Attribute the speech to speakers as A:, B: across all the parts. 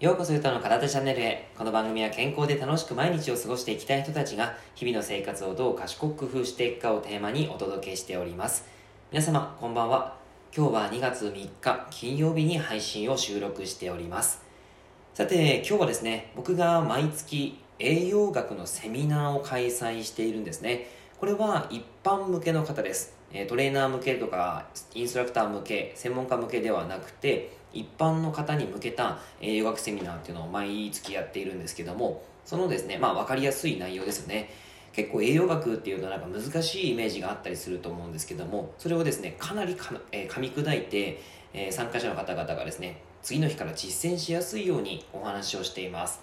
A: ようこそゆたの体チャンネルへ。この番組は健康で楽しく毎日を過ごしていきたい人たちが日々の生活をどう賢く工夫していくかをテーマにお届けしております。皆様、こんばんは。今日は2月3日金曜日に配信を収録しております。さて、今日はですね、僕が毎月栄養学のセミナーを開催しているんですね。これは一般向けの方です。トレーナー向けとか、インストラクター向け、専門家向けではなくて、一般の方に向けた栄養学セミナーっていうのを毎月やっているんですけども、そのですね、まあ分かりやすい内容ですよね。結構栄養学っていうのはなんか難しいイメージがあったりすると思うんですけども、それをですね、かなりか、えー、噛み砕いて、えー、参加者の方々がですね、次の日から実践しやすいようにお話をしています。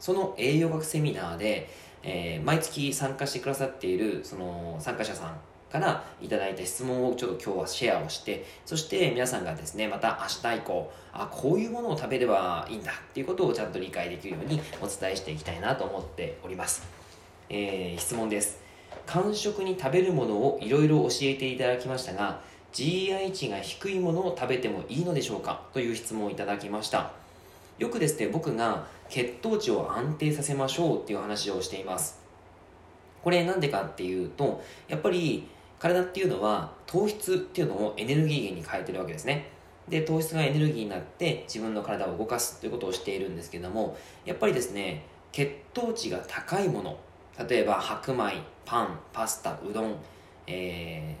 A: その栄養学セミナーで、えー、毎月参加してくださっているその参加者さんからいただいた質問をちょっと今日はシェアをしてそして皆さんがですねまた明日以降あこういうものを食べればいいんだっていうことをちゃんと理解できるようにお伝えしていきたいなと思っております、えー、質問です。間食に食べるものをいろいろ教えていただきましたが GI 値が低いものを食べてもいいのでしょうか？という質問をいただきました。よくですね僕が血糖値を安定させましょうっていう話をしています。これなんでかっていうとやっぱり体っていうのは糖質っていうのをエネルギー源に変えてるわけですね。で糖質がエネルギーになって自分の体を動かすということをしているんですけどもやっぱりですね血糖値が高いもの例えば白米パンパスタうどん、え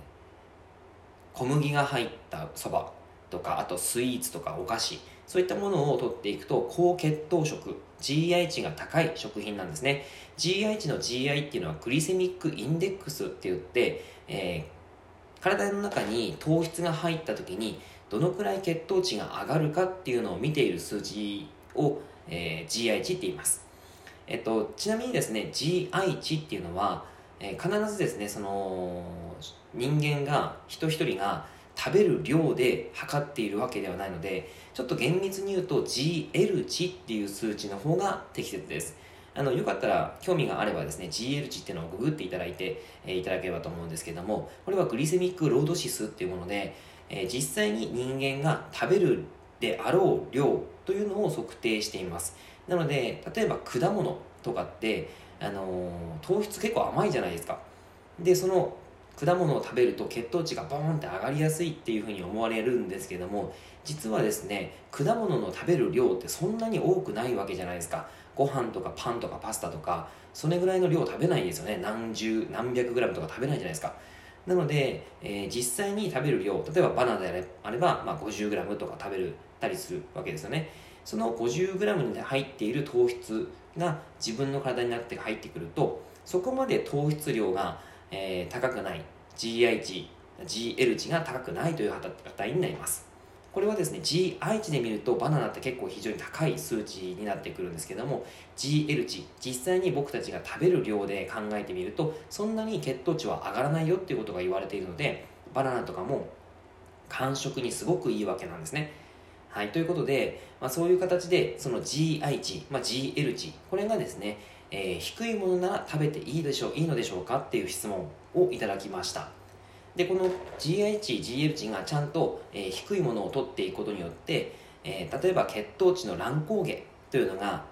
A: ー、小麦が入ったそばとかあとスイーツとかお菓子そういったものを取っていくと高血糖食 GI 値が高い食品なんですね。GI 値の GI っていうのはグリセミックインデックスって言って、えー、体の中に糖質が入った時にどのくらい血糖値が上がるかっていうのを見ている数字を、えー、GI 値って言います、えっと、ちなみにですね GI 値っていうのは、えー、必ずですねその人間が人一人が食べる量で測っているわけではないのでちょっと厳密に言うと GL 値っていう数値の方が適切です。あのよかったら興味があればですね GL 値っていうのをググっていただいて、えー、いただければと思うんですけどもこれはグリセミックロードシスっていうもので、えー、実際に人間が食べるであろう量というのを測定しています。なので例えば果物とかって、あのー、糖質結構甘いじゃないですか。でその果物を食べると血糖値がボーンって上がりやすいっていうふうに思われるんですけども実はですね果物の食べる量ってそんなに多くないわけじゃないですか。ご飯とかパンとかパスタとかそれぐらいの量食べないんですよね。何十何百グラムとか食べないじゃないですか。なので、えー、実際に食べる量例えばバナナであれば、まあ、50g とか食べるたりするわけですよね。その 50g に入っている糖質が自分の体になって入ってくるとそこまで糖質量がえー、高くない。GI 値 GL 値が高くないという値になります。これはですね GI 値で見るとバナナって結構非常に高い数値になってくるんですけども GL 値実際に僕たちが食べる量で考えてみるとそんなに血糖値は上がらないよっていうことが言われているのでバナナとかも間食にすごくいいわけなんですね。はい、ということで、まあ、そういう形でその GI 値、まあ、GL 値これがですねえー、低いものなら食べていいでしょういいのでしょうかっていう質問をいただきました。でこの GI 値 GL 値がちゃんと、えー、低いものを取っていくことによって、えー、例えば血糖値の乱高下というのが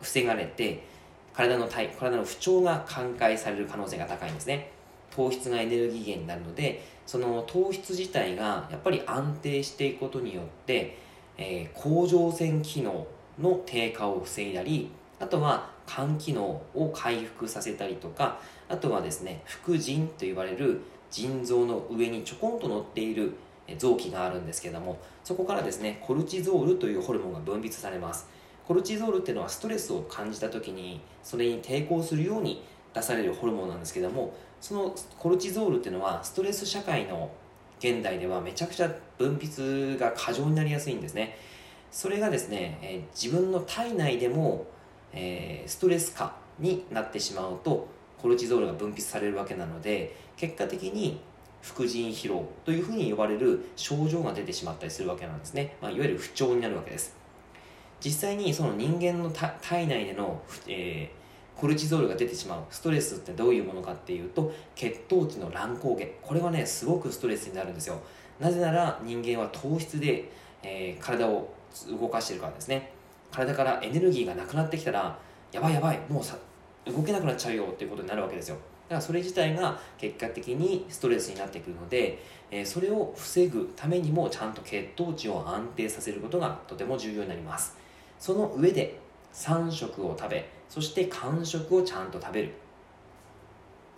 A: 防がれて体の体体の不調が寛解される可能性が高いんですね。糖質がエネルギー源になるのでその糖質自体がやっぱり安定していくことによって、えー、甲状腺機能の低下を防いだりあとは肝機能を回復させたりとかあとはですね副腎と呼ばれる腎臓の上にちょこんと乗っている臓器があるんですけどもそこからですねコルチゾールというホルモンが分泌されます。コルチゾールっていうのはストレスを感じた時にそれに抵抗するように出されるホルモンなんですけどもそのコルチゾールっていうのはストレス社会の現代ではめちゃくちゃ分泌が過剰になりやすいんですね。それがですね、え自分の体内でもえー、ストレス下になってしまうとコルチゾールが分泌されるわけなので結果的に副腎疲労というふうに呼ばれる症状が出てしまったりするわけなんですね、まあ、いわゆる不調になるわけです。実際にその人間の体内での、えー、コルチゾールが出てしまうストレスってどういうものかっていうと血糖値の乱高下。これはねすごくストレスになるんですよ。なぜなら人間は糖質で、えー、体を動かしてるからですね。体からエネルギーがなくなってきたらやばいやばいもうさ動けなくなっちゃうよっていうことになるわけですよ。だからそれ自体が結果的にストレスになってくるので、えー、それを防ぐためにもちゃんと血糖値を安定させることがとても重要になります。その上で3食を食べそして間食をちゃんと食べる。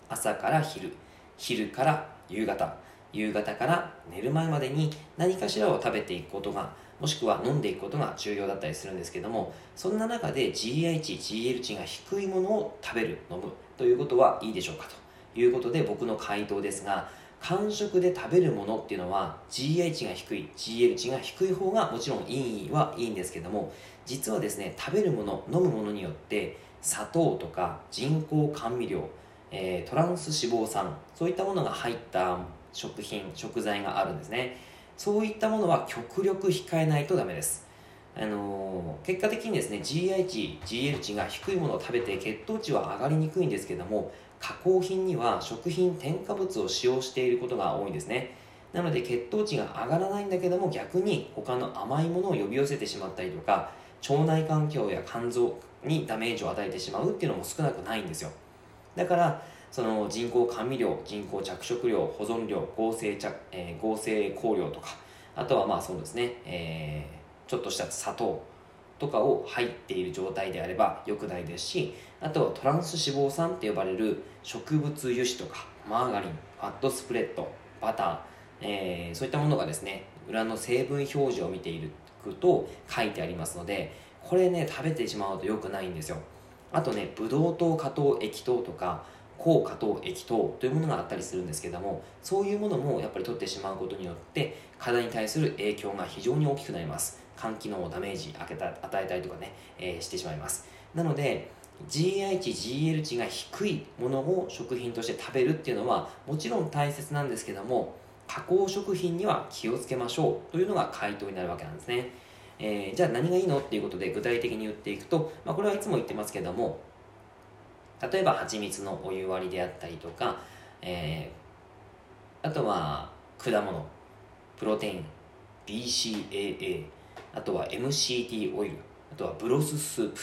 A: 朝から昼昼から夕方。夕方から寝る前までに何かしらを食べていくことがもしくは飲んでいくことが重要だったりするんですけどもそんな中で GI 値 GL 値が低いものを食べる飲むということはいいでしょうかと。いうことで僕の回答ですが間食で食べるものっていうのは GI 値が低い GL 値が低い方がもちろんいいはいいんですけども実はですね食べるもの飲むものによって砂糖とか人工甘味料、えー、トランス脂肪酸そういったものが入った食品食材があるんですね。そういったものは極力控えないとダメです。あのー、結果的にですね GI 値 GL 値が低いものを食べて血糖値は上がりにくいんですけども加工品には食品添加物を使用していることが多いんですね。なので血糖値が上がらないんだけども逆に他の甘いものを呼び寄せてしまったりとか腸内環境や肝臓にダメージを与えてしまうっていうのも少なくないんですよ。だからその人工甘味料人工着色料保存料合成着、えー、合成香料とかあとはまあそうですね、えー、ちょっとした砂糖とかを入っている状態であれば良くないですしあとはトランス脂肪酸って呼ばれる植物油脂とかマーガリンファットスプレッドバター、えー、そういったものがですね裏の成分表示を見ていると書いてありますのでこれね食べてしまうと良くないんですよ。あとねブドウ糖果糖液糖とか高果糖液糖というものがあったりするんですけどもそういうものもやっぱり取ってしまうことによって体に対する影響が非常に大きくなります。肝機能をダメージ与えたりとかね、えー、してしまいます。なので GI 値 GL 値が低いものを食品として食べるっていうのはもちろん大切なんですけども加工食品には気をつけましょうというのが回答になるわけなんですね、えー、じゃあ何がいいのっていうことで具体的に言っていくと、まあ、これはいつも言ってますけども例えば蜂蜜のお湯割りであったりとか、えー、あとは果物プロテイン BCAA あとは MCT オイルあとはブロススープ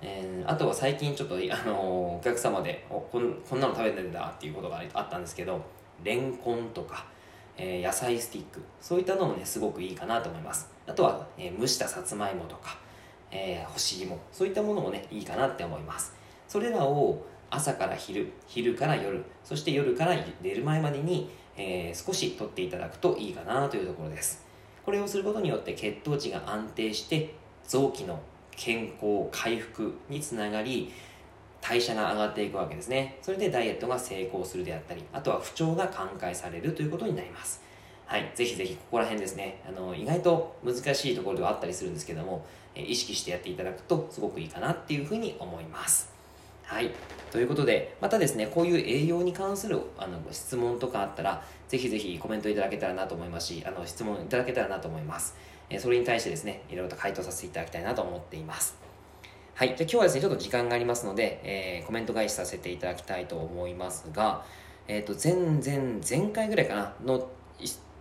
A: えー、あとは最近ちょっと、あのー、お客様でおこんこんなの食べてるんだっていうことがあったんですけどレンコンとか、えー、野菜スティックそういったのもねすごくいいかなと思います。あとは、え蒸したさつまいもとか、え干し芋そういったものもねいいかなって思います。それらを朝から昼昼から夜そして夜から寝る前までに、えー、少し取っていただくといいかなというところです。これをすることによって血糖値が安定して臓器の健康回復につながり代謝が上がっていくわけですね。それでダイエットが成功するであったりあとは不調が寛解されるということになります。はいぜひぜひここら辺ですね。あの意外と難しいところではあったりするんですけども意識してやっていただくとすごくいいかなっていうふうに思います。はい。ということで、またですね、こういう栄養に関するあの質問とかあったら、ぜひぜひコメントいただけたらなと思いますし、あの質問いただけたらなと思います。えそれに対してですね、いろいろと回答させていただきたいなと思っています。はい。じゃ今日はですね、ちょっと時間がありますので、えー、コメント返しさせていただきたいと思いますが、えっ、ー、と、前々、前回ぐらいかな、の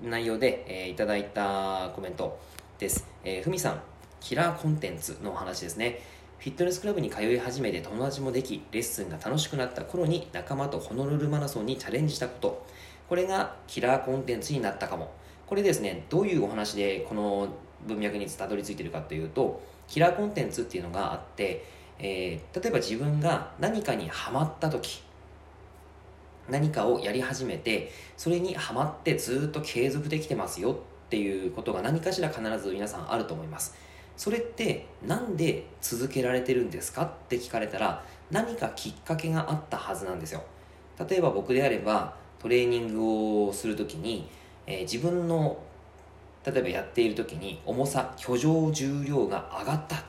A: 内容で、えー、いただいたコメントです。え、ふみさん、キラーコンテンツのお話ですね。フィットネスクラブに通い始めて友達もでき、レッスンが楽しくなった頃に仲間とホノルルマラソンにチャレンジしたこと。これがキラーコンテンツになったかも。これですね、どういうお話でこの文脈にたどり着いてるかというと、キラーコンテンツっていうのがあって、えー、例えば自分が何かにハマった時、何かをやり始めて、それにハマってずっと継続できてますよっていうことが何かしら必ず皆さんあると思います。それって何で続けられてるんですかって聞かれたら何かきっかけがあったはずなんですよ。例えば僕であればトレーニングをするときに、えー、自分の例えばやっている時に重さ居上重量が上がった。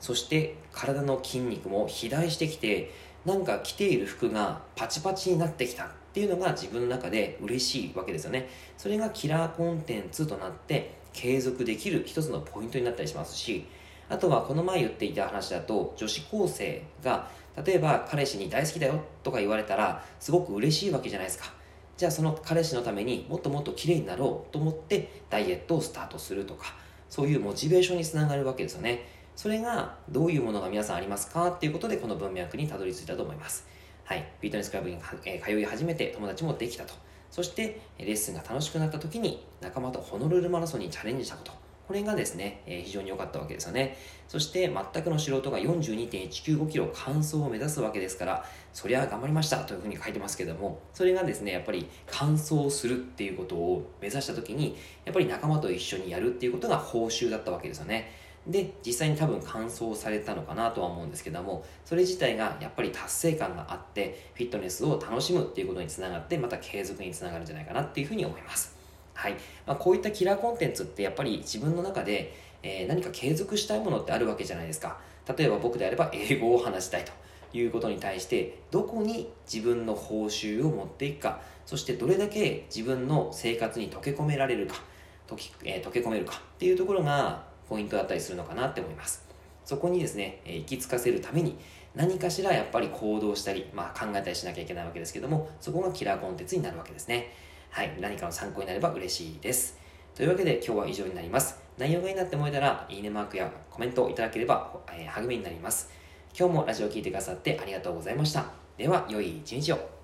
A: そして体の筋肉も肥大してきてなんか着ている服がパチパチになってきた。っていうのが自分の中で嬉しいわけですよね。それがキラーコンテンツとなって継続できる一つのポイントになったりしますしあとはこの前言っていた話だと女子高生が例えば彼氏に大好きだよとか言われたらすごく嬉しいわけじゃないですかじゃあその彼氏のためにもっともっと綺麗になろうと思ってダイエットをスタートするとかそういうモチベーションにつながるわけですよね。それがどういうものが皆さんありますか？っていうことでこの文脈にたどり着いたと思います。はい。フィットネスクラブに、え通い始めて友達もできたと。そしてレッスンが楽しくなった時に仲間とホノルルマラソンにチャレンジしたこと。これがですね、えー、非常に良かったわけですよね。そして全くの素人が42.195キロ完走を目指すわけですから、そりゃ頑張りましたというふうに書いてますけども、それがですね、やっぱり完走するっていうことを目指した時に、やっぱり仲間と一緒にやるっていうことが報酬だったわけですよね。で、実際に多分完走されたのかなとは思うんですけども、それ自体がやっぱり達成感があって、フィットネスを楽しむっていうことにつながって、また継続につながるんじゃないかなっていうふうに思います。はい。まあ、こういったキラーコンテンツってやっぱり自分の中で、えー、何か継続したいものってあるわけじゃないですか。例えば僕であれば英語を話したいということに対して、どこに自分の報酬を持っていくか、そしてどれだけ自分の生活に溶け込められるか、溶きえー、溶け込めるかっていうところがポイントだったりするのかなって思います。そこにですね、えー、行き着かせるために何かしらやっぱり行動したり、まあ、考えたりしなきゃいけないわけですけども、そこがキラーコンテンツになるわけですね。はい、何かの参考になれば嬉しいです。というわけで今日は以上になります。内容がいいなって思えたら、いいねマークやコメントをいただければ、えー、励みになります。今日もラジオを聴いてくださってありがとうございました。では、良い一日を。